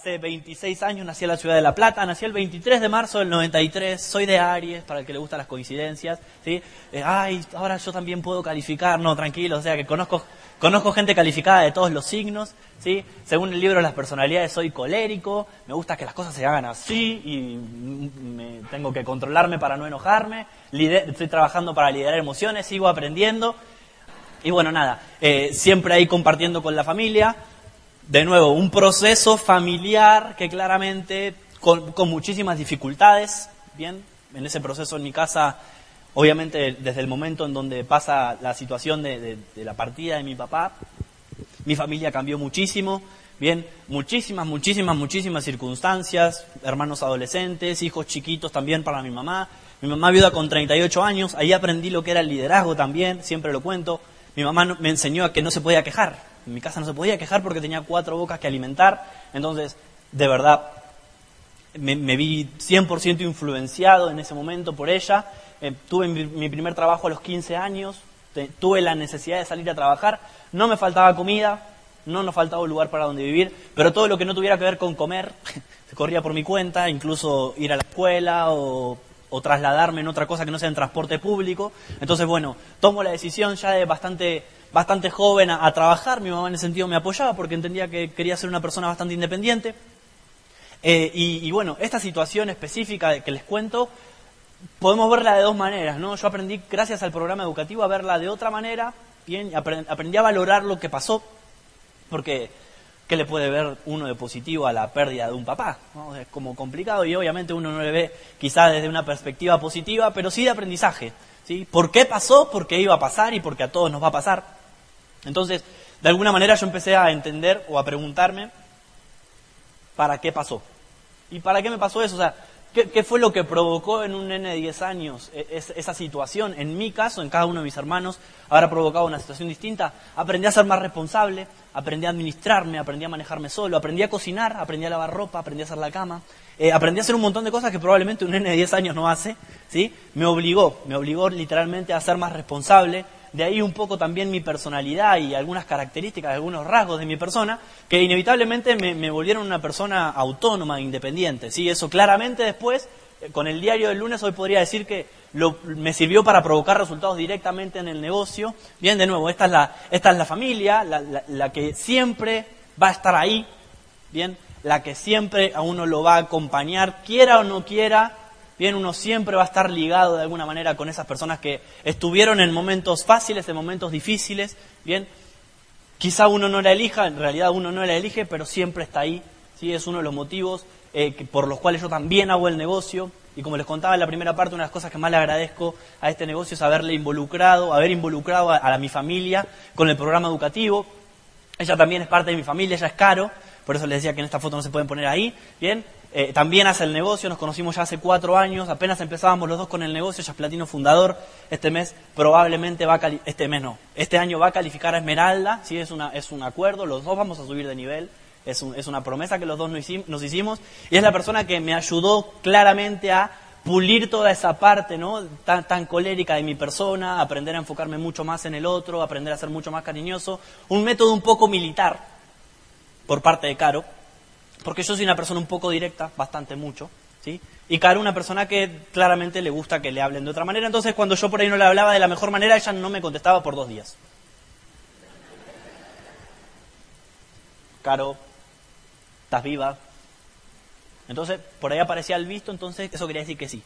hace 26 años nací en la ciudad de La Plata, nací el 23 de marzo del 93, soy de Aries, para el que le gustan las coincidencias, ¿sí? Eh, ay, ahora yo también puedo calificar, no, tranquilo, o sea que conozco, conozco gente calificada de todos los signos, ¿sí? Según el libro de las personalidades soy colérico, me gusta que las cosas se hagan así y me, tengo que controlarme para no enojarme, estoy trabajando para liderar emociones, sigo aprendiendo y bueno, nada, eh, siempre ahí compartiendo con la familia, de nuevo, un proceso familiar que claramente con, muchísimas dificultades, bien, en ese proceso en mi casa, obviamente desde el momento en donde pasa la situación de, la partida de mi papá, mi familia cambió muchísimo, bien, muchísimas, muchísimas, muchísimas circunstancias, hermanos adolescentes, hijos chiquitos también para mi mamá, mi mamá viuda con 38 años, ahí aprendí lo que era el liderazgo también, siempre lo cuento, mi mamá me enseñó a que no se podía quejar, en mi casa no se podía quejar porque tenía cuatro bocas que alimentar. Entonces, de verdad, me, vi 100% influenciado en ese momento por ella. Eh, tuve mi, primer trabajo a los 15 años, tuve la necesidad de salir a trabajar. No me faltaba comida, no nos faltaba un lugar para donde vivir, pero todo lo que no tuviera que ver con comer se corría por mi cuenta, incluso ir a la escuela o, o, trasladarme en otra cosa que no sea en transporte público. Entonces, bueno, tomo la decisión ya de bastante bastante joven a, trabajar, mi mamá en ese sentido me apoyaba porque entendía que quería ser una persona bastante independiente. Eh, y, bueno, esta situación específica que les cuento, podemos verla de dos maneras, ¿no? Yo aprendí, gracias al programa educativo, a verla de otra manera, aprendí a valorar lo que pasó, porque ¿qué le puede ver uno de positivo a la pérdida de un papá? Es como complicado y obviamente uno no le ve quizá desde una perspectiva positiva, pero sí de aprendizaje. ¿sí? ¿Por qué pasó? ¿Por qué iba a pasar? Y porque a todos nos va a pasar. Entonces, de alguna manera yo empecé a entender o a preguntarme, ¿para qué pasó? ¿Y para qué me pasó eso? O sea, ¿qué, fue lo que provocó en un nene de 10 años e, esa situación? En mi caso, en cada uno de mis hermanos, habrá provocado una situación distinta. Aprendí a ser más responsable, aprendí a administrarme, aprendí a manejarme solo, aprendí a cocinar, aprendí a lavar ropa, aprendí a hacer la cama, eh, aprendí a hacer un montón de cosas que probablemente un nene de 10 años no hace, ¿sí? Me obligó, me obligó literalmente a ser más responsable, de ahí un poco también mi personalidad y algunas características, algunos rasgos de mi persona, que inevitablemente me, volvieron una persona autónoma, independiente. ¿sí? Eso claramente después, eh, con el diario del lunes, hoy podría decir que me sirvió para provocar resultados directamente en el negocio. Bien, de nuevo, esta es la, esta es la familia, la que siempre va a estar ahí, bien, la que siempre a uno lo va a acompañar, quiera o no quiera, bien, uno siempre va a estar ligado de alguna manera con esas personas que estuvieron en momentos fáciles, en momentos difíciles, bien. Quizá uno no la elija, en realidad uno no la elige, pero siempre está ahí, ¿sí? es uno de los motivos eh, por los cuales yo también hago el negocio. Y como les contaba en la primera parte, una de las cosas que más le agradezco a este negocio es haberle involucrado, haber involucrado a, mi familia con el programa educativo. Ella también es parte de mi familia, ella es Caro, por eso les decía que en esta foto no se pueden poner ahí, ¿bien? Eh, también hace el negocio, nos conocimos ya hace cuatro años, apenas empezábamos los dos con el negocio, ella es platino fundador, este mes probablemente va a este mes no, este año va a calificar a Esmeralda, ¿sí? es, una, es un acuerdo, los dos vamos a subir de nivel, es, es una promesa que los dos nos hicimos, y es la persona que me ayudó claramente a pulir toda esa parte ¿no? tan, tan colérica de mi persona, aprender a enfocarme mucho más en el otro, aprender a ser mucho más cariñoso, un método un poco militar por parte de Caro, porque yo soy una persona un poco directa, bastante mucho, ¿sí? Y Caro una persona que claramente le gusta que le hablen de otra manera, entonces cuando yo por ahí no le hablaba de la mejor manera, ella no me contestaba por dos días. Caro, ¿estás viva? Entonces, por ahí aparecía el visto, entonces eso quería decir que sí.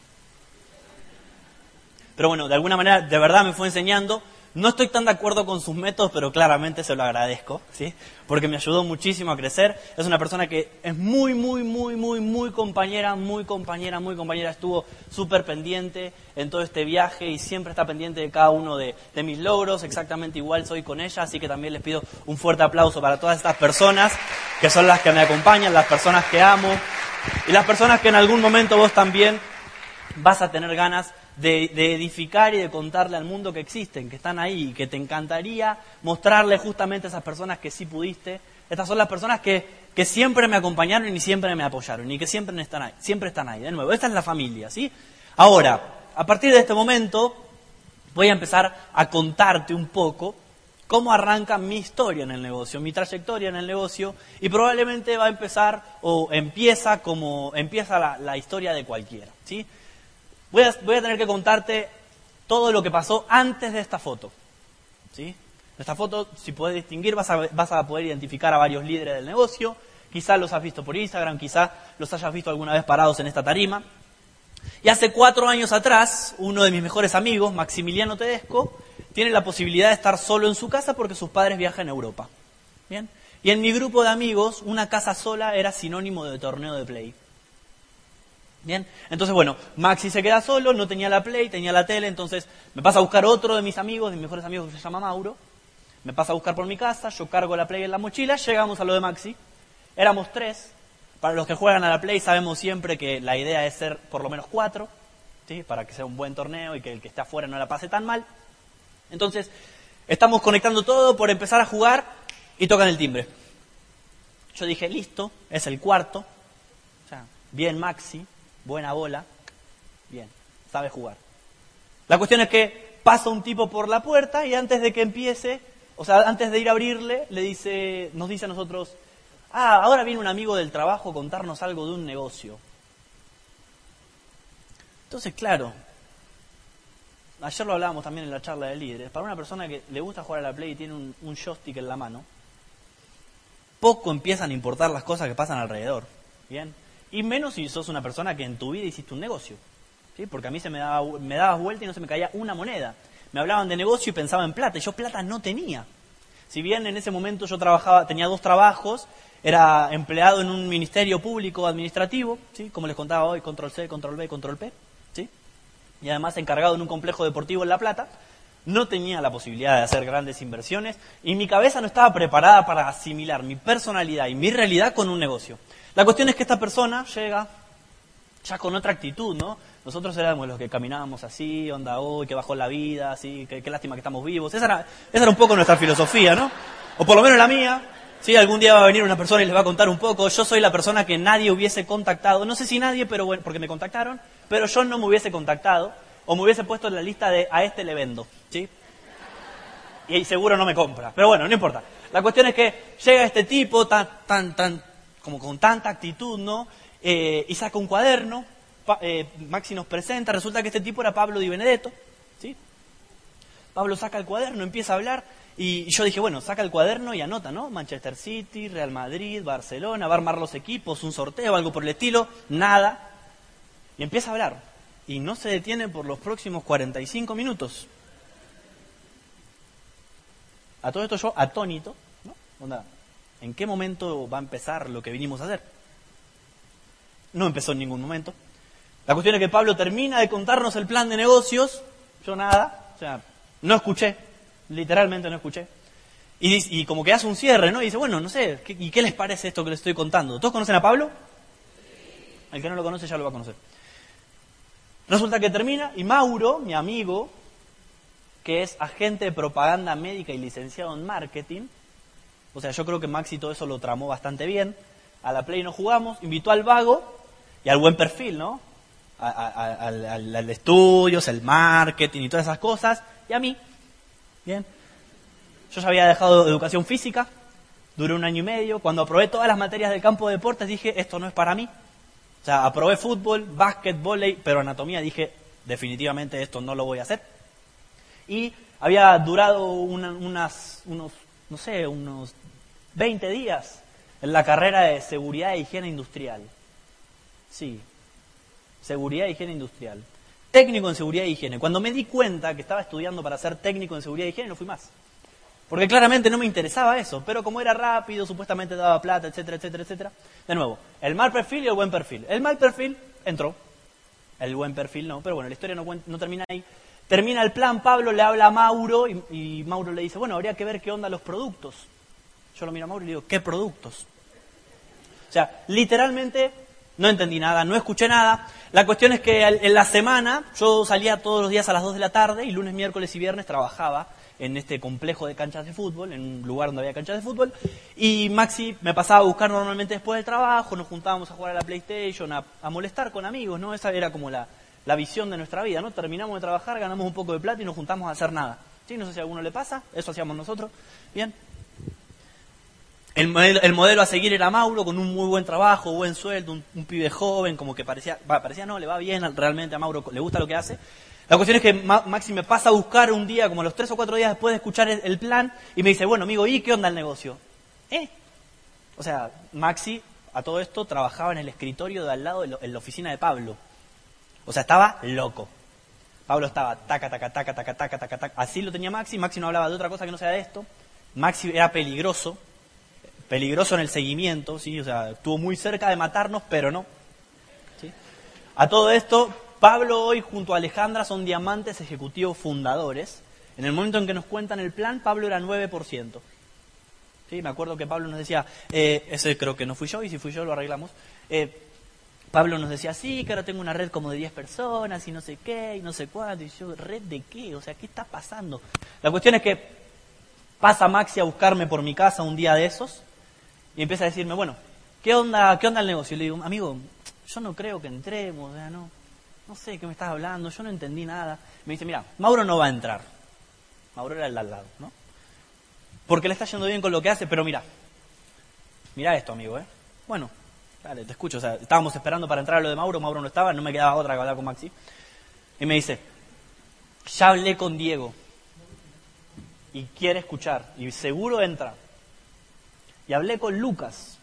Pero bueno, de alguna manera, de verdad me fue enseñando no estoy tan de acuerdo con sus métodos, pero claramente se lo agradezco, ¿sí? Porque me ayudó muchísimo a crecer. Es una persona que es muy, muy, muy, muy, muy compañera, muy compañera, muy compañera. Estuvo súper pendiente en todo este viaje y siempre está pendiente de cada uno de, mis logros. Exactamente igual soy con ella, así que también les pido un fuerte aplauso para todas estas personas que son las que me acompañan, las personas que amo y las personas que en algún momento vos también vas a tener ganas de, edificar y de contarle al mundo que existen, que están ahí, y que te encantaría mostrarle justamente a esas personas que sí pudiste. Estas son las personas que, que siempre me acompañaron y siempre me apoyaron y que siempre están ahí, siempre están ahí. De nuevo, esta es la familia, ¿sí? Ahora, a partir de este momento, voy a empezar a contarte un poco cómo arranca mi historia en el negocio, mi trayectoria en el negocio, y probablemente va a empezar o empieza como empieza la, historia de cualquiera. ¿sí? Voy, a, tener que contarte todo lo que pasó antes de esta foto. esta foto, si puedes distinguir, vas a, vas a poder identificar a varios líderes del negocio. Quizás los has visto por Instagram, quizás los hayas visto alguna vez parados en esta tarima. Y hace cuatro años atrás, uno de mis mejores amigos, Maximiliano Tedesco, tiene la posibilidad de estar solo en su casa porque sus padres viajan a Europa. ¿Bien? Y en mi grupo de amigos, una casa sola era sinónimo de torneo de play. Bien, entonces bueno, Maxi se queda solo, no tenía la play, tenía la tele, entonces me pasa a buscar otro de mis amigos, de mis mejores amigos que se llama Mauro, me pasa a buscar por mi casa, yo cargo la play en la mochila, llegamos a lo de Maxi, éramos tres, para los que juegan a la play sabemos siempre que la idea es ser por lo menos cuatro, ¿sí? para que sea un buen torneo y que el que esté afuera no la pase tan mal. Entonces, estamos conectando todo por empezar a jugar y tocan el timbre. Yo dije, listo, es el cuarto, o sea, bien Maxi, buena bola, bien, sabe jugar. La cuestión es que pasa un tipo por la puerta y antes de que empiece, o sea, antes de ir a abrirle, le dice, nos dice a nosotros, ah, ahora viene un amigo del trabajo a contarnos algo de un negocio. Entonces, claro, ayer lo hablábamos también en la charla de líderes, para una persona que le gusta jugar a la Play y tiene un, un joystick en la mano, poco empiezan a importar las cosas que pasan alrededor. ¿Bien? Y menos si sos una persona que en tu vida hiciste un negocio. ¿sí? Porque a mí se me daba, me dabas vuelta y no se me caía una moneda. Me hablaban de negocio y pensaba en plata. Y yo plata no tenía. Si bien en ese momento yo trabajaba, tenía dos trabajos, era empleado en un ministerio público administrativo, ¿sí? como les contaba hoy, control C, control B, control P, ¿sí? y además encargado en un complejo deportivo en La Plata, no tenía la posibilidad de hacer grandes inversiones y mi cabeza no estaba preparada para asimilar mi personalidad y mi realidad con un negocio. La cuestión es que esta persona llega ya con otra actitud, ¿no? Nosotros éramos los que caminábamos así, onda hoy, que bajó la vida, así, qué, lástima que estamos vivos. Esa era, esa era un poco nuestra filosofía, ¿no? O por lo menos la mía. Sí, algún día va a venir una persona y les va a contar un poco. Yo soy la persona que nadie hubiese contactado. No sé si nadie, pero bueno, porque me contactaron, pero yo no me hubiese contactado o me hubiese puesto en la lista de a este le vendo, ¿sí? Y seguro no me compra. Pero bueno, no importa. La cuestión es que llega este tipo tan, tan, tan como con tanta actitud, ¿no? Eh, y saca un cuaderno, eh, Maxi nos presenta, resulta que este tipo era Pablo Di Benedetto, ¿sí? Pablo saca el cuaderno, empieza a hablar, y yo dije, bueno, saca el cuaderno y anota, ¿no? Manchester City, Real Madrid, Barcelona, va a armar los equipos, un sorteo, algo por el estilo, nada. Y empieza a hablar, y no se detiene por los próximos 45 minutos. A todo esto yo atónito, ¿no? Onda, ¿En qué momento va a empezar lo que vinimos a hacer? No empezó en ningún momento. La cuestión es que Pablo termina de contarnos el plan de negocios, yo nada, o sea, no escuché, literalmente no escuché. Y, como que hace un cierre, ¿no? Y dice, bueno, no sé, ¿y qué les parece esto que les estoy contando? ¿Todos conocen a Pablo? El que no lo conoce ya lo va a conocer. Resulta que termina y Mauro, mi amigo, que es agente de propaganda médica y licenciado en marketing, o sea, yo creo que Maxi todo eso lo tramó bastante bien. A la Play no jugamos, invitó al vago y al buen perfil, ¿no? al, estudios, el marketing y todas esas cosas. Y a mí, bien. Yo ya había dejado educación física, duré un año y medio. Cuando aprobé todas las materias del campo de deportes dije, esto no es para mí. O sea, aprobé fútbol, básquet, volei, pero anatomía dije, definitivamente esto no lo voy a hacer. Y había durado unas, unos, no sé, unos 20 días en la carrera de seguridad e higiene industrial. Sí, seguridad e higiene industrial. Técnico en seguridad e higiene. Cuando me di cuenta que estaba estudiando para ser técnico en seguridad e higiene, no fui más. Porque claramente no me interesaba eso, pero como era rápido, supuestamente daba plata, etcétera, etcétera, etcétera. De nuevo, el mal perfil y el buen perfil. El mal perfil entró, el buen perfil no, pero bueno, la historia no, no termina ahí. Termina el plan, Pablo le habla a Mauro y, y Mauro le dice, bueno, habría que ver qué onda los productos. Yo lo miro a Mauro y le digo, ¿qué productos? O sea, literalmente no entendí nada, no escuché nada. La cuestión es que en la semana yo salía todos los días a las 2 de la tarde y lunes, miércoles y viernes trabajaba en este complejo de canchas de fútbol, en un lugar donde había canchas de fútbol. Y Maxi me pasaba a buscar normalmente después del trabajo, nos juntábamos a jugar a la PlayStation, a, molestar con amigos, ¿no? Esa era como la, la visión de nuestra vida, ¿no? Terminamos de trabajar, ganamos un poco de plata y nos juntamos a hacer nada. ¿Sí? No sé si a alguno le pasa, eso hacíamos nosotros. Bien. El modelo, a seguir era Mauro, con un muy buen trabajo, buen sueldo, un, pibe joven, como que parecía, parecía no, le va bien realmente a Mauro, le gusta lo que hace. La cuestión es que Maxi me pasa a buscar un día, como los tres o cuatro días después de escuchar el, plan, y me dice, bueno, amigo, ¿y qué onda el negocio? ¿Eh? O sea, Maxi, a todo esto, trabajaba en el escritorio de al lado, en la oficina de Pablo. O sea, estaba loco. Pablo estaba taca, taca, taca, taca, taca, taca, taca. Así lo tenía Maxi. Maxi no hablaba de otra cosa que no sea de esto. Maxi era peligroso. Peligroso en el seguimiento, ¿sí? O sea, estuvo muy cerca de matarnos, pero no. ¿sí? A todo esto, Pablo hoy junto a Alejandra son diamantes ejecutivos fundadores. En el momento en que nos cuentan el plan, Pablo era 9%. ¿Sí? Me acuerdo que Pablo nos decía, eh, ese creo que no fui yo, y si fui yo lo arreglamos. Eh, Pablo nos decía, sí, que ahora tengo una red como de 10 personas y no sé qué, y no sé cuánto. Y yo, ¿red de qué? O sea, ¿qué está pasando? La cuestión es que pasa Maxi a buscarme por mi casa un día de esos y empieza a decirme, bueno, ¿qué onda, qué onda el negocio? Y le digo, amigo, yo no creo que entremos, o no, no sé qué me estás hablando, yo no entendí nada. Me dice, mira, Mauro no va a entrar. Mauro era el de al lado, ¿no? Porque le está yendo bien con lo que hace, pero mira, mira esto, amigo, ¿eh? Bueno, Dale, te escucho. O sea, estábamos esperando para entrar a lo de Mauro, Mauro no estaba, no me quedaba otra que hablar con Maxi. Y me dice, ya hablé con Diego y quiere escuchar y seguro entra. Y hablé con Lucas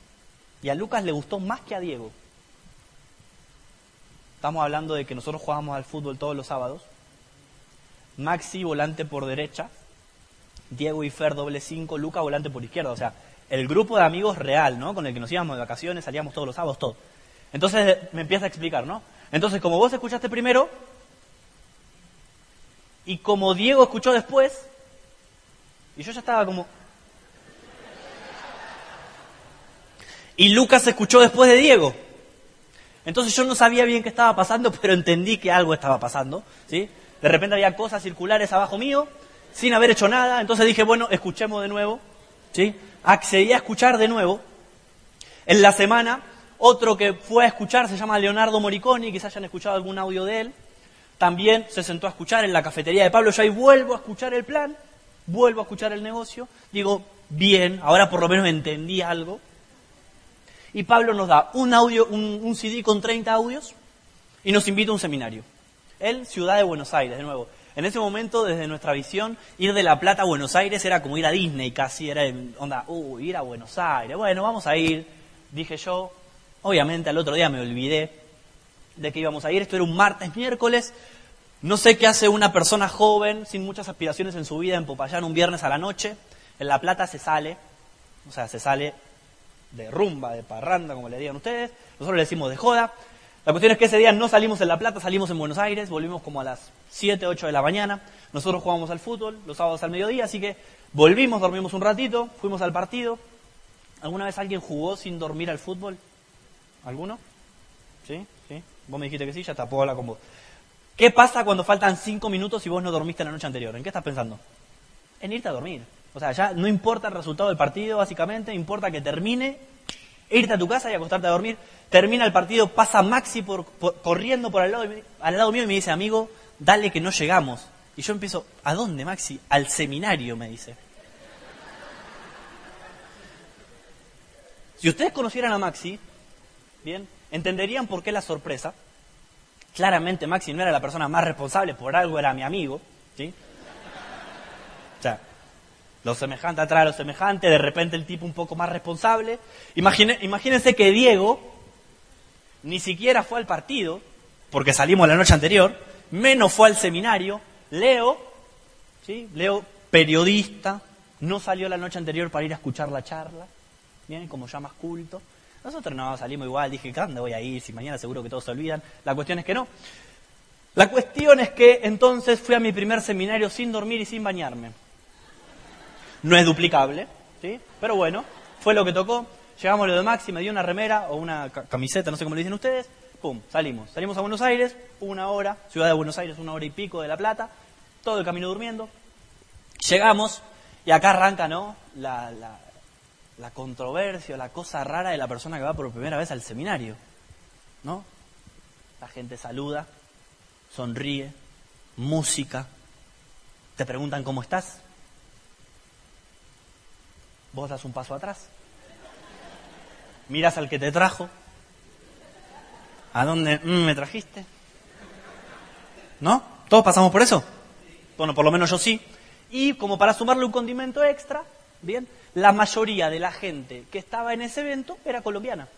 y a Lucas le gustó más que a Diego. Estamos hablando de que nosotros jugábamos al fútbol todos los sábados. Maxi volante por derecha, Diego y Fer doble cinco, Lucas volante por izquierda. O sea, el grupo de amigos real, ¿no? Con el que nos íbamos de vacaciones, salíamos todos los sábados, todo. Entonces me empieza a explicar, ¿no? Entonces, como vos escuchaste primero, y como Diego escuchó después, y yo ya estaba como... Y Lucas escuchó después de Diego. Entonces yo no sabía bien qué estaba pasando, pero entendí que algo estaba pasando, ¿sí? De repente había cosas circulares abajo mío, sin haber hecho nada, entonces dije, bueno, escuchemos de nuevo, ¿sí? accedí a escuchar de nuevo. En la semana, otro que fue a escuchar se llama Leonardo Moriconi, quizás hayan escuchado algún audio de él. También se sentó a escuchar en la cafetería de Pablo. Yo ahí vuelvo a escuchar el plan, vuelvo a escuchar el negocio. Digo, bien, ahora por lo menos entendí algo. Y Pablo nos da un audio, un, CD con 30 audios y nos invita a un seminario. Él, Ciudad de Buenos Aires, de nuevo. En ese momento, desde nuestra visión, ir de La Plata a Buenos Aires era como ir a Disney casi, era onda, uh, ir a Buenos Aires, bueno, vamos a ir, dije yo. Obviamente al otro día me olvidé de que íbamos a ir, esto era un martes, miércoles, no sé qué hace una persona joven, sin muchas aspiraciones en su vida, en Popayán un viernes a la noche, en La Plata se sale, o sea, se sale de rumba, de parranda, como le digan ustedes, nosotros le decimos de joda, la cuestión es que ese día no salimos en La Plata, salimos en Buenos Aires, volvimos como a las 7, 8 de la mañana. Nosotros jugamos al fútbol los sábados al mediodía, así que volvimos, dormimos un ratito, fuimos al partido. ¿Alguna vez alguien jugó sin dormir al fútbol? ¿Alguno? ¿Sí? ¿Sí? Vos me dijiste que sí, ya está, puedo hablar con vos. ¿Qué pasa cuando faltan 5 minutos y vos no dormiste la noche anterior? ¿En qué estás pensando? En irte a dormir. O sea, ya no importa el resultado del partido, básicamente, importa que termine, irte a tu casa y acostarte a dormir. Termina el partido, pasa Maxi por, corriendo por al lado, al lado mío y me dice, amigo, dale que no llegamos. Y yo empiezo, ¿a dónde, Maxi? Al seminario, me dice. Si ustedes conocieran a Maxi, bien, entenderían por qué la sorpresa. Claramente Maxi no era la persona más responsable, por algo era mi amigo, ¿sí? Lo semejante atrae a lo semejante, de repente el tipo un poco más responsable. imagínense que Diego, ni siquiera fue al partido, porque salimos la noche anterior, menos fue al seminario. Leo, ¿sí? Leo, periodista, no salió la noche anterior para ir a escuchar la charla, ¿bien? Como ya más culto. Nosotros no, salimos igual, dije, ¿dónde voy a ir? Si mañana seguro que todos se olvidan. La cuestión es que no. La cuestión es que entonces fui a mi primer seminario sin dormir y sin bañarme. No es duplicable, ¿sí? Pero bueno, fue lo que tocó. Llegamos a lo de Maxi, me dio una remera o una camiseta, no sé cómo le dicen ustedes. Pum, salimos. Salimos a Buenos Aires, una hora, ciudad de Buenos Aires, una hora y pico de La Plata, todo el camino durmiendo. Llegamos y acá arranca. La, la, la controversia, la cosa rara de la persona que va por primera vez al seminario, ¿no? La gente saluda, sonríe, música, Te preguntan cómo estás. Vos das un paso atrás. Miras al que te trajo. ¿A dónde mm, me trajiste? ¿No? ¿Todos pasamos por eso? Bueno, por lo menos yo sí. Y como para sumarle un condimento extra, bien, la mayoría de la gente que estaba en ese evento era colombiana.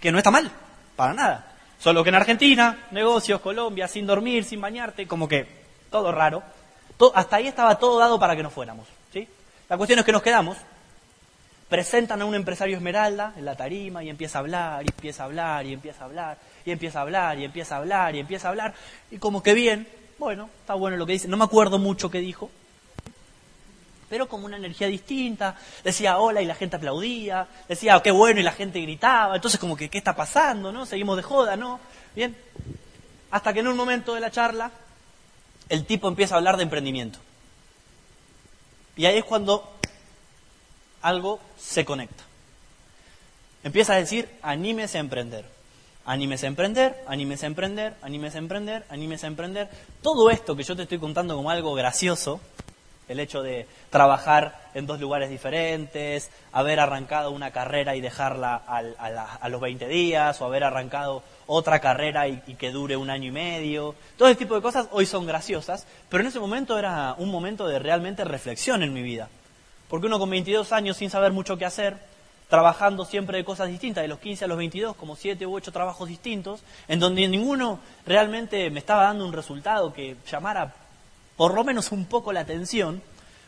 Que no está mal, para nada. Solo que en Argentina, negocios, Colombia, sin dormir, sin bañarte, como que todo raro. hasta ahí estaba todo dado para que nos fuéramos. ¿sí? La cuestión es que nos quedamos. Presentan a un empresario Esmeralda en la tarima y empieza a hablar, y empieza a hablar, y empieza a hablar, y empieza a hablar, y empieza a hablar, y empieza a hablar. Y como que bien, bueno, está bueno lo que dice. No me acuerdo mucho qué dijo, pero como una energía distinta. Decía hola y la gente aplaudía, decía qué bueno y la gente gritaba. Entonces como que qué está pasando, ¿no? Seguimos de joda, ¿no? Bien. Hasta que en un momento de la charla el tipo empieza a hablar de emprendimiento. Y ahí es cuando algo se conecta. Empieza a decir, anímese a emprender. Anímese a emprender, anímese a emprender, anímese a emprender, anímese a emprender. Todo esto que yo te estoy contando como algo gracioso, el hecho de trabajar en dos lugares diferentes, haber arrancado una carrera y dejarla a, los 20 días, o haber arrancado otra carrera y, que dure un año y medio. Todo ese tipo de cosas hoy son graciosas, pero en ese momento era un momento de realmente reflexión en mi vida. Porque uno con 22 años sin saber mucho qué hacer, trabajando siempre de cosas distintas, de los 15 a los 22, como 7 u 8 trabajos distintos, en donde ninguno realmente me estaba dando un resultado que llamara por lo menos un poco la atención,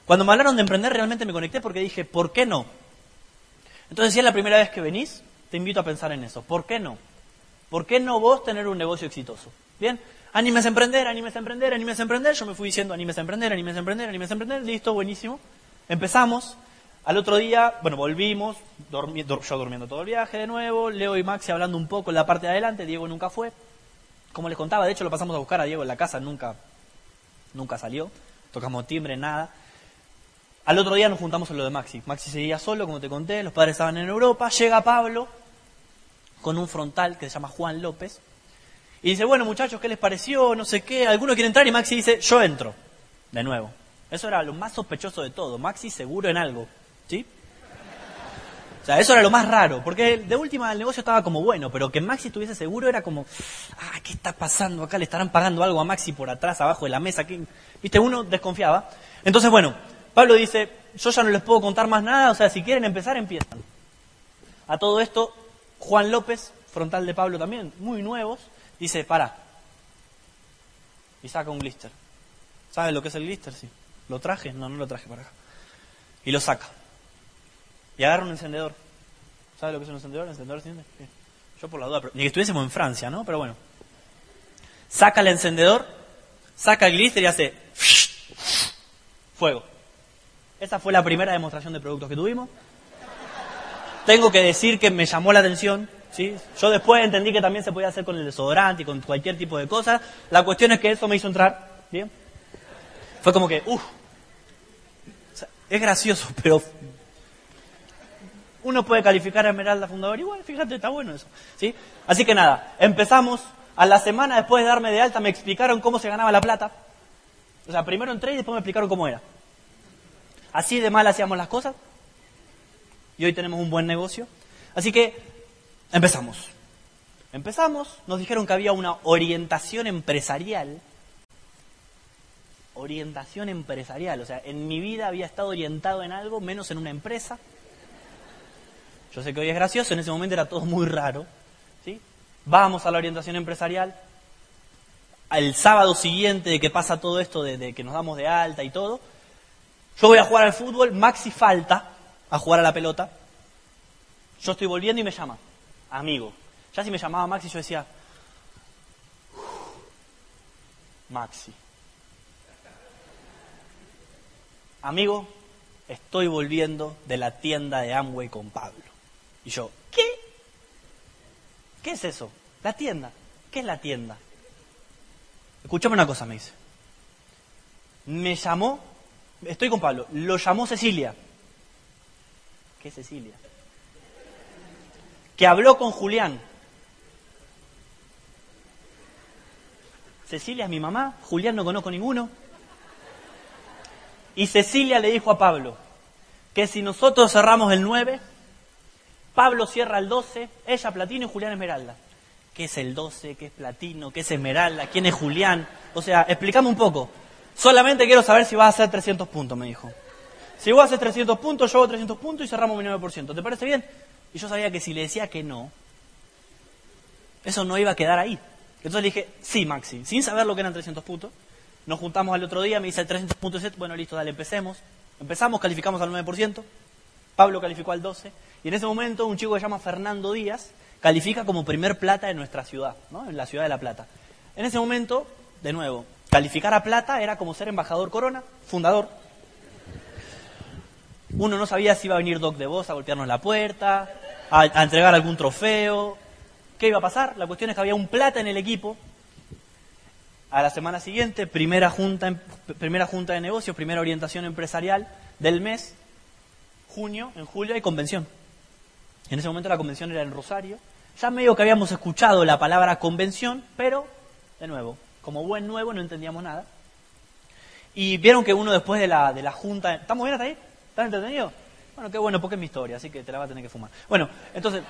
cuando me hablaron de emprender realmente me conecté porque dije, ¿por qué no? Entonces, si es la primera vez que venís, te invito a pensar en eso. ¿Por qué no? ¿Por qué no vos tener un negocio exitoso? Bien, animes a emprender, animes a emprender, animes a emprender. Yo me fui diciendo animes a emprender, animes a emprender, a emprender. Listo, buenísimo. Empezamos. Al otro día, bueno, volvimos, yo durmiendo todo el viaje de nuevo, Leo y Maxi hablando un poco en la parte de adelante, Diego nunca fue. Como les contaba, de hecho lo pasamos a buscar a Diego en la casa, nunca nunca salió, tocamos timbre, nada. Al otro día nos juntamos en lo de Maxi. Maxi seguía solo, como te conté, los padres estaban en Europa, llega Pablo con un frontal que se llama Juan López, y dice, bueno muchachos, ¿qué les pareció? No sé qué, alguno quiere entrar y Maxi dice, yo entro, de nuevo. Eso era lo más sospechoso de todo, Maxi seguro en algo, ¿sí? O sea, eso era lo más raro, porque de última el negocio estaba como bueno, pero que Maxi estuviese seguro era como, ah, ¿qué está pasando acá? Le estarán pagando algo a Maxi por atrás, abajo de la mesa. Viste, uno desconfiaba. Entonces, bueno, Pablo dice, yo ya no les puedo contar más nada, o sea, si quieren empezar, empiezan. A todo esto, Juan López, frontal de Pablo también, muy nuevos, dice, para. Y saca un glister. ¿Sabes lo que es el glister? Sí. ¿Lo traje? No, no lo traje para acá. Y lo saca. Y agarra un encendedor. ¿Sabes lo que es un encendedor? encendedor Yo por la duda, ni que estuviésemos en Francia, ¿no? Pero bueno. Saca el encendedor, saca el glister y hace fuego. Esa fue la primera demostración de productos que tuvimos. Tengo que decir que me llamó la atención, ¿sí? Yo después entendí que también se podía hacer con el desodorante y con cualquier tipo de cosas. La cuestión es que eso me hizo entrar, ¿bien? Fue como que, uff, es gracioso, pero uno puede calificar a Esmeralda Fundador igual, fíjate, está bueno eso. ¿sí? Así que nada, empezamos. A la semana después de darme de alta me explicaron cómo se ganaba la plata. O sea, primero entré y después me explicaron cómo era. Así de mal hacíamos las cosas. Y hoy tenemos un buen negocio. Así que empezamos. Empezamos, nos dijeron que había una orientación empresarial. Orientación empresarial. O sea, en mi vida había estado orientado en algo, menos en una empresa. Yo sé que hoy es gracioso, en ese momento era todo muy raro. ¿sí? Vamos a la orientación empresarial. Al sábado siguiente de que pasa todo esto, de, que nos damos de alta y todo, yo voy a jugar al fútbol, Maxi falta a jugar a la pelota. Yo estoy volviendo y me llama, amigo. Ya si me llamaba Maxi, yo decía, Maxi. Amigo, estoy volviendo de la tienda de Amway con Pablo. Y yo, ¿qué? ¿Qué es eso? La tienda. ¿Qué es la tienda? Escuchame una cosa, me dice. Me llamó, estoy con Pablo, lo llamó Cecilia. ¿Qué es Cecilia? Que habló con Julián. Cecilia es mi mamá, Julián no conozco ninguno. Y Cecilia le dijo a Pablo que si nosotros cerramos el 9, Pablo cierra el 12, ella platino y Julián esmeralda. ¿Qué es el 12? ¿Qué es platino? ¿Qué es esmeralda? ¿Quién es Julián? O sea, explícame un poco. Solamente quiero saber si vas a hacer 300 puntos, me dijo. Si vos haces 300 puntos, yo hago 300 puntos y cerramos mi 9%. ¿Te parece bien? Y yo sabía que si le decía que no, eso no iba a quedar ahí. Entonces le dije, sí, Maxi, sin saber lo que eran 300 puntos. Nos juntamos al otro día, me dice 300 puntos, bueno, listo, dale, empecemos. Empezamos, calificamos al 9%, Pablo calificó al 12%, y en ese momento un chico que se llama Fernando Díaz califica como primer plata de nuestra ciudad, ¿no? en la ciudad de La Plata. En ese momento, de nuevo, calificar a plata era como ser embajador corona, fundador. Uno no sabía si iba a venir Doc de Voz a golpearnos la puerta, a, a entregar algún trofeo, ¿Qué iba a pasar? La cuestión es que había un plata en el equipo. A la semana siguiente, primera junta, primera junta de negocios, primera orientación empresarial del mes, junio, en julio hay convención. En ese momento la convención era en Rosario. Ya medio que habíamos escuchado la palabra convención, pero, de nuevo, como buen nuevo no entendíamos nada. Y vieron que uno después de la, de la junta... ¿Estamos bien hasta ahí? ¿Están entretenidos? Bueno, qué bueno, porque es mi historia, así que te la va a tener que fumar. Bueno, entonces,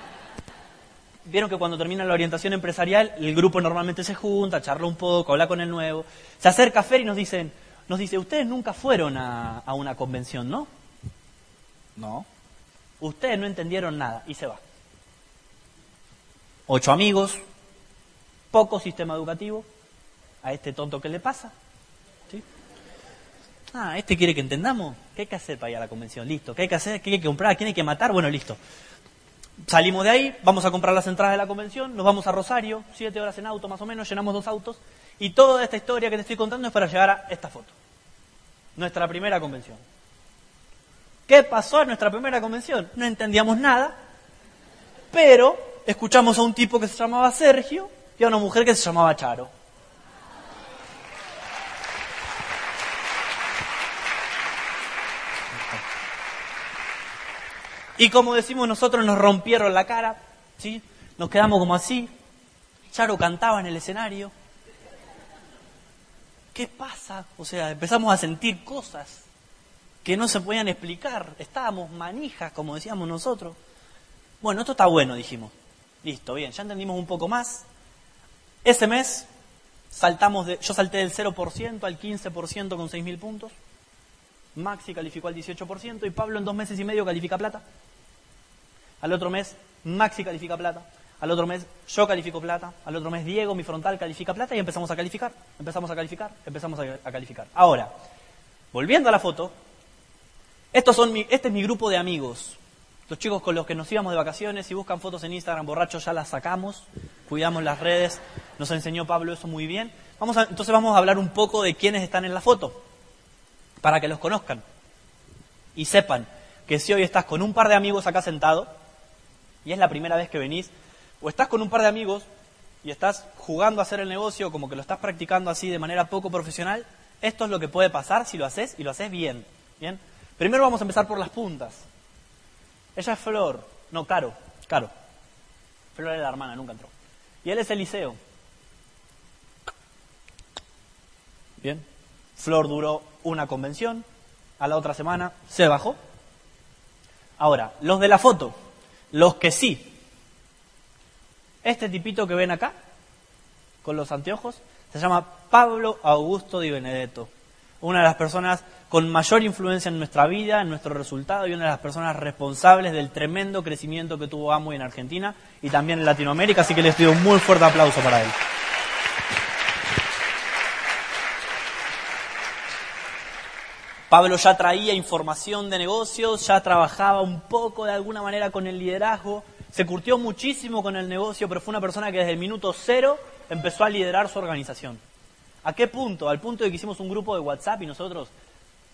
vieron que cuando termina la orientación empresarial, el grupo normalmente se junta, charla un poco, habla con el nuevo. Se acerca Fer y nos dicen, nos dice, ustedes nunca fueron a, a una convención, ¿no? No. Ustedes no entendieron nada y se va. Ocho amigos, poco sistema educativo. A este tonto, ¿qué le pasa? ¿Sí? Ah, este quiere que entendamos. ¿Qué hay que hacer para ir a la convención? Listo. ¿Qué hay que hacer? ¿Qué hay que comprar? ¿Quién hay que matar? Bueno, listo. Salimos de ahí, vamos a comprar las entradas de la convención, nos vamos a Rosario, siete horas en auto más o menos, llenamos dos autos, y toda esta historia que te estoy contando es para llegar a esta foto. Nuestra primera convención. ¿Qué pasó en nuestra primera convención? No entendíamos nada, pero escuchamos a un tipo que se llamaba Sergio y a una mujer que se llamaba Charo. Y como decimos nosotros, nos rompieron la cara, ¿sí? Nos quedamos como así. Charo cantaba en el escenario. ¿Qué pasa? O sea, empezamos a sentir cosas que no se podían explicar. Estábamos manijas, como decíamos nosotros. Bueno, esto está bueno, dijimos. Listo, bien, ya entendimos un poco más. Ese mes saltamos de, yo salté del 0% al 15% con 6.000 puntos. Maxi calificó al 18% y Pablo en dos meses y medio califica plata. Al otro mes, Maxi califica plata. Al otro mes, yo califico plata. Al otro mes, Diego, mi frontal, califica plata y empezamos a calificar. Empezamos a calificar, empezamos a, calificar. Ahora, volviendo a la foto, estos son este es mi grupo de amigos. Los chicos con los que nos íbamos de vacaciones, si buscan fotos en Instagram borrachos ya las sacamos, cuidamos las redes, nos enseñó Pablo eso muy bien. Vamos entonces vamos a hablar un poco de quiénes están en la foto, para que los conozcan y sepan que si hoy estás con un par de amigos acá sentado, y es la primera vez que venís, o estás con un par de amigos y estás jugando a hacer el negocio como que lo estás practicando así de manera poco profesional, esto es lo que puede pasar si lo haces y lo haces bien. ¿bien? Primero vamos a empezar por las puntas. Ella es Flor, no, Caro, Caro. Flor es la hermana, nunca entró. Y él es Eliseo. Bien. Flor duró una convención, a la otra semana se bajó. Ahora, los de la foto. Los que sí. Este tipito que ven acá, con los anteojos, se llama Pablo Augusto Di Benedetto. Una de las personas con mayor influencia en nuestra vida, en nuestro resultado, y una de las personas responsables del tremendo crecimiento que tuvo Amway en Argentina y también en Latinoamérica, así que les doy un muy fuerte aplauso para él. Pablo ya traía información de negocios, ya trabajaba un poco de alguna manera con el liderazgo, se curtió muchísimo con el negocio, pero fue una persona que desde el minuto cero empezó a liderar su organización. ¿A qué punto? Al punto de que hicimos un grupo de WhatsApp y nosotros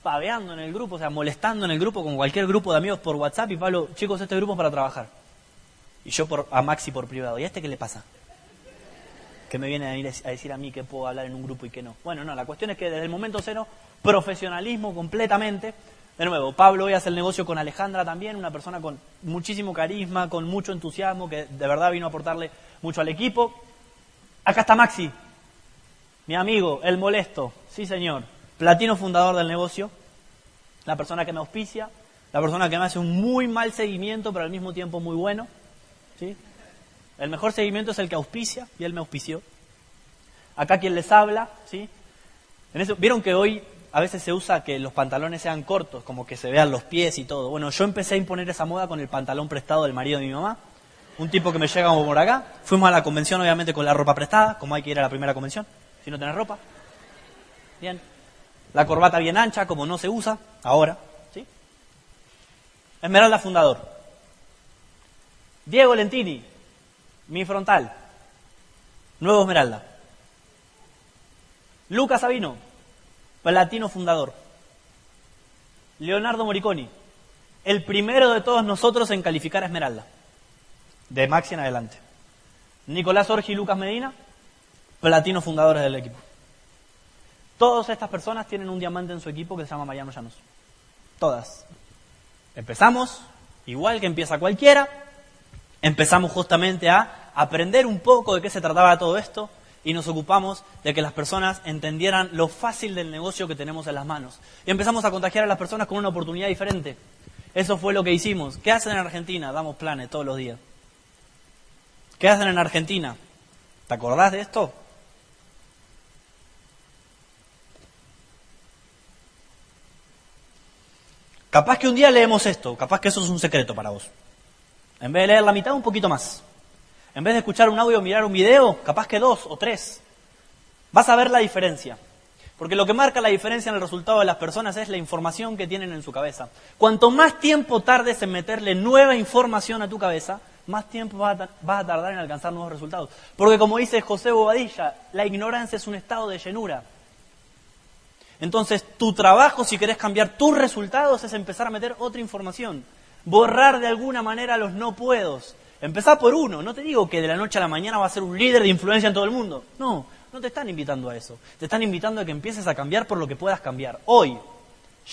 paveando en el grupo, o sea, molestando en el grupo, como cualquier grupo de amigos por WhatsApp, y Pablo, chicos, este grupo es para trabajar. Y yo por, a Maxi por privado, ¿y a este qué le pasa? Que me viene a, a decir a mí que puedo hablar en un grupo y que no. Bueno, no, la cuestión es que desde el momento cero profesionalismo completamente. De nuevo, Pablo hoy hace el negocio con Alejandra también, una persona con muchísimo carisma, con mucho entusiasmo, que de verdad vino a aportarle mucho al equipo. Acá está Maxi, mi amigo, el molesto, sí señor, platino fundador del negocio. la persona que me auspicia, la persona que me hace un muy mal seguimiento, pero al mismo tiempo muy bueno. ¿sí? El mejor seguimiento es el que auspicia, y él me auspició. Acá quien les habla, ¿sí? En Vieron que hoy a veces se usa que los pantalones sean cortos, como que se vean los pies y todo. Bueno, yo empecé a imponer esa moda con el pantalón prestado del marido de mi mamá. Un tipo que me llega por acá. Fuimos a la convención, obviamente, con la ropa prestada, como hay que ir a la primera convención, si no tenés ropa. Bien. La corbata bien ancha, como no se usa ahora. ¿sí? Esmeralda Fundador. Diego Lentini, mi frontal. Nuevo Esmeralda. Lucas Sabino, platino fundador. Leonardo Moriconi, el primero de todos nosotros en calificar Esmeralda, de Maxi en adelante. Nicolás Orgi y Lucas Medina, platino fundadores del equipo. Todas estas personas tienen un diamante en su equipo que se llama Mariano Llanos. Todas. Empezamos, igual que empieza cualquiera, empezamos justamente a aprender un poco de qué se trataba todo esto y nos ocupamos de que las personas entendieran lo fácil del negocio que tenemos en las manos. Y empezamos a contagiar a las personas con una oportunidad diferente. Eso fue lo que hicimos. ¿Qué hacen en Argentina? Damos planes todos los días. ¿Qué hacen en Argentina? ¿Te acordás de esto? Capaz que un día leemos esto, capaz que eso es un secreto para vos. En vez de leer la mitad, un poquito más. En vez de escuchar un audio mirar un video, capaz que dos o tres. Vas a ver la diferencia. Porque lo que marca la diferencia en el resultado de las personas es la información que tienen en su cabeza. Cuanto más tiempo tardes en meterle nueva información a tu cabeza, más tiempo vas a, tardar en alcanzar nuevos resultados. Porque como dice José Bobadilla, la ignorancia es un estado de llenura. Entonces, tu trabajo, si querés cambiar tus resultados, es empezar a meter otra información. Borrar de alguna manera los no puedos. Empezá por uno. No te digo que de la noche a la mañana va a ser un líder de influencia en todo el mundo. No, no te están invitando a eso. Te están invitando a que empieces a cambiar por lo que puedas cambiar. Hoy,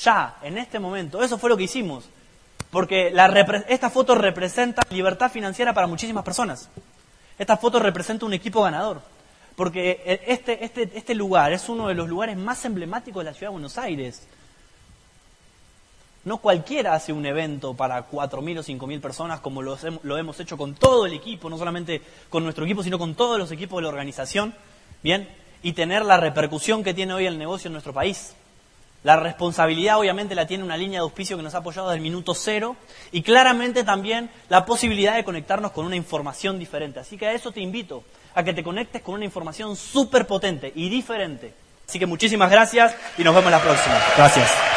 ya, en este momento. Eso fue lo que hicimos. Porque esta foto representa libertad financiera para muchísimas personas. Esta foto representa un equipo ganador. Porque este, este, este lugar es uno de los lugares más emblemáticos de la ciudad de Buenos Aires. No cualquiera hace un evento para 4.000 o 5.000 personas como lo, hemos hecho con todo el equipo, no solamente con nuestro equipo, sino con todos los equipos de la organización, ¿bien? Y tener la repercusión que tiene hoy el negocio en nuestro país. La responsabilidad obviamente la tiene una línea de auspicio que nos ha apoyado desde el minuto cero y claramente también la posibilidad de conectarnos con una información diferente. Así que a eso te invito, a que te conectes con una información súper potente y diferente. Así que muchísimas gracias y nos vemos la próxima. Gracias.